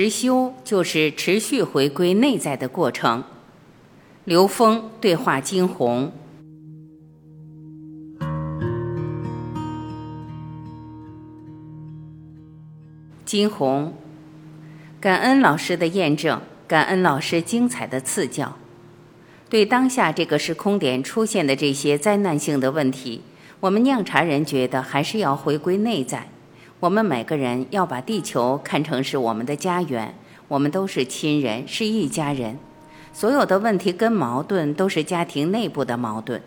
实修就是持续回归内在的过程。刘峰对话金红。金红，感恩老师的验证，感恩老师精彩的赐教。对当下这个时空点出现的这些灾难性的问题，我们酿茶人觉得还是要回归内在。我们每个人要把地球看成是我们的家园，我们都是亲人，是一家人。所有的问题跟矛盾都是家庭内部的矛盾。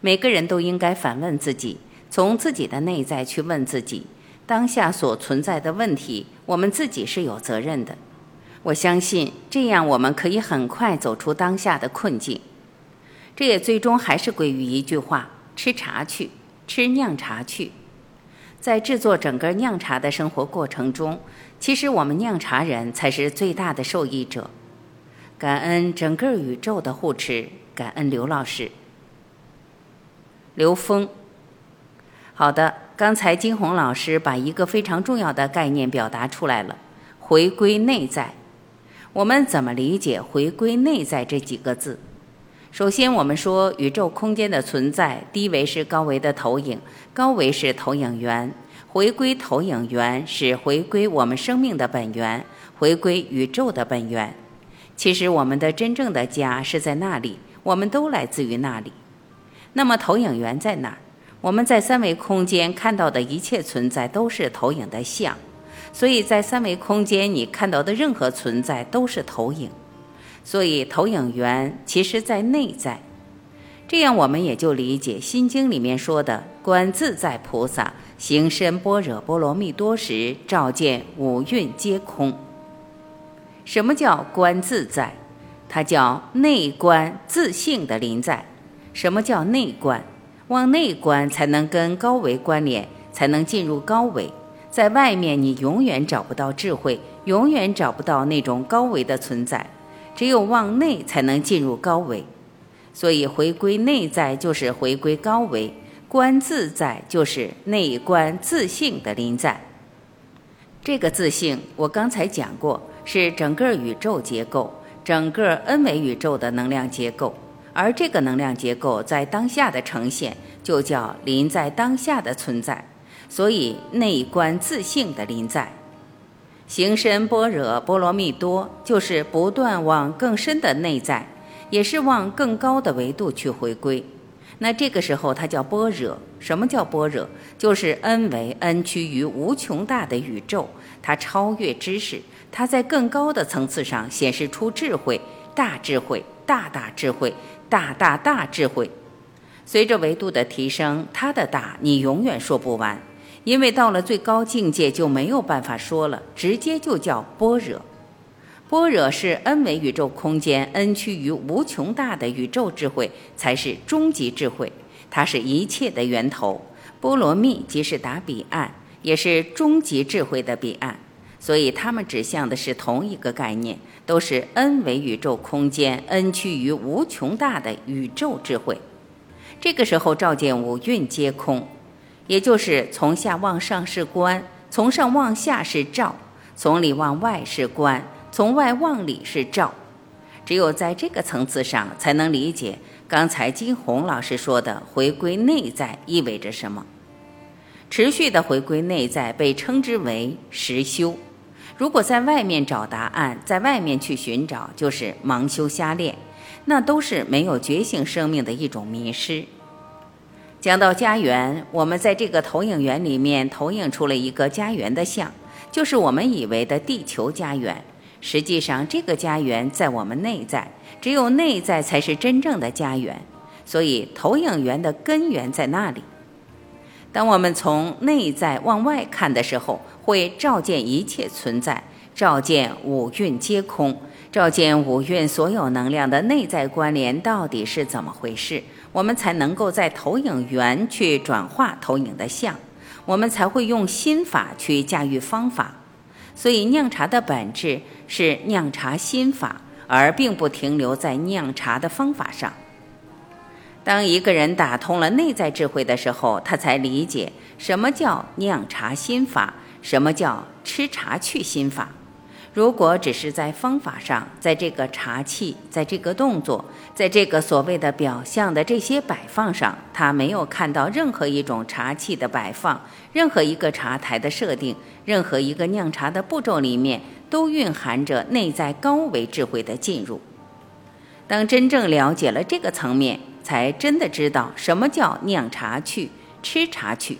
每个人都应该反问自己，从自己的内在去问自己，当下所存在的问题，我们自己是有责任的。我相信这样，我们可以很快走出当下的困境。这也最终还是归于一句话：吃茶去，吃酿茶去。在制作整个酿茶的生活过程中，其实我们酿茶人才是最大的受益者。感恩整个宇宙的护持，感恩刘老师。刘峰，好的，刚才金红老师把一个非常重要的概念表达出来了：回归内在。我们怎么理解“回归内在”这几个字？首先，我们说宇宙空间的存在，低维是高维的投影，高维是投影源。回归投影源是回归我们生命的本源，回归宇宙的本源。其实，我们的真正的家是在那里，我们都来自于那里。那么，投影源在哪儿？我们在三维空间看到的一切存在都是投影的像。所以在三维空间，你看到的任何存在都是投影，所以投影源其实在内在。这样我们也就理解《心经》里面说的“观自在菩萨行深般若波罗蜜多时，照见五蕴皆空”。什么叫观自在？它叫内观自性的临在。什么叫内观？往内观才能跟高维关联，才能进入高维。在外面，你永远找不到智慧，永远找不到那种高维的存在。只有往内，才能进入高维。所以，回归内在就是回归高维，观自在就是内观自性的临在。这个自性，我刚才讲过，是整个宇宙结构，整个 n 维宇宙的能量结构。而这个能量结构在当下的呈现，就叫临在当下的存在。所以，内观自性的临在，行深般若波罗蜜多，就是不断往更深的内在，也是往更高的维度去回归。那这个时候，它叫般若。什么叫般若？就是 n 为 n 趋于无穷大的宇宙，它超越知识，它在更高的层次上显示出智慧，大智慧，大大智慧，大大大智慧。随着维度的提升，它的大你永远说不完。因为到了最高境界就没有办法说了，直接就叫般若。般若是 n 维宇宙空间 n 趋于无穷大的宇宙智慧，才是终极智慧，它是一切的源头。波罗蜜即是达彼岸，也是终极智慧的彼岸。所以它们指向的是同一个概念，都是 n 维宇宙空间 n 趋于无穷大的宇宙智慧。这个时候照见五蕴皆空。也就是从下往上是观，从上往下是照，从里往外是观，从外往里是照。只有在这个层次上，才能理解刚才金红老师说的回归内在意味着什么。持续的回归内在被称之为实修。如果在外面找答案，在外面去寻找，就是盲修瞎练，那都是没有觉醒生命的一种迷失。讲到家园，我们在这个投影源里面投影出了一个家园的像，就是我们以为的地球家园。实际上，这个家园在我们内在，只有内在才是真正的家园。所以，投影源的根源在那里。当我们从内在往外看的时候，会照见一切存在，照见五蕴皆空，照见五蕴所有能量的内在关联到底是怎么回事。我们才能够在投影源去转化投影的像，我们才会用心法去驾驭方法。所以酿茶的本质是酿茶心法，而并不停留在酿茶的方法上。当一个人打通了内在智慧的时候，他才理解什么叫酿茶心法，什么叫吃茶去心法。如果只是在方法上，在这个茶器，在这个动作，在这个所谓的表象的这些摆放上，他没有看到任何一种茶器的摆放，任何一个茶台的设定，任何一个酿茶的步骤里面，都蕴含着内在高维智慧的进入。当真正了解了这个层面，才真的知道什么叫酿茶去、吃茶去。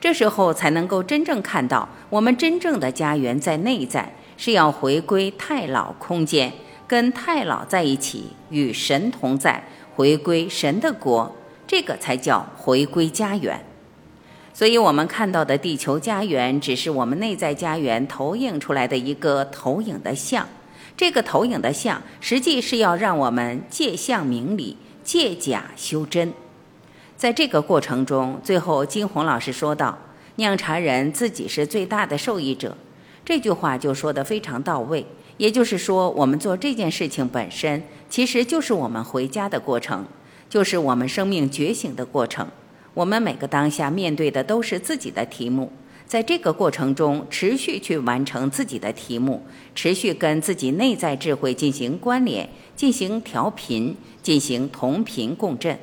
这时候才能够真正看到，我们真正的家园在内在。是要回归太老空间，跟太老在一起，与神同在，回归神的国，这个才叫回归家园。所以，我们看到的地球家园，只是我们内在家园投影出来的一个投影的像。这个投影的像，实际是要让我们借相明理，借假修真。在这个过程中，最后金红老师说道：“酿茶人自己是最大的受益者。”这句话就说得非常到位，也就是说，我们做这件事情本身，其实就是我们回家的过程，就是我们生命觉醒的过程。我们每个当下面对的都是自己的题目，在这个过程中，持续去完成自己的题目，持续跟自己内在智慧进行关联，进行调频，进行同频共振。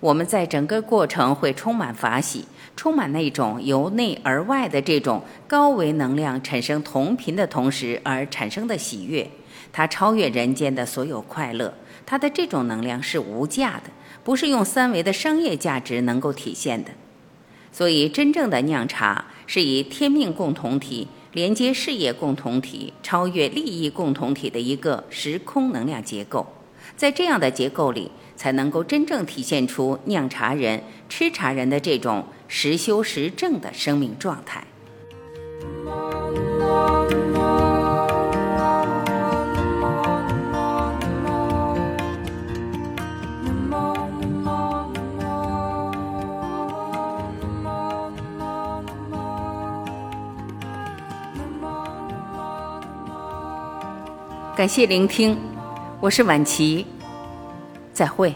我们在整个过程会充满法喜。充满那种由内而外的这种高维能量产生同频的同时而产生的喜悦，它超越人间的所有快乐。它的这种能量是无价的，不是用三维的商业价值能够体现的。所以，真正的酿茶是以天命共同体连接事业共同体、超越利益共同体的一个时空能量结构。在这样的结构里，才能够真正体现出酿茶人、吃茶人的这种。实修实证的生命状态。感谢聆听，我是晚琪，再会。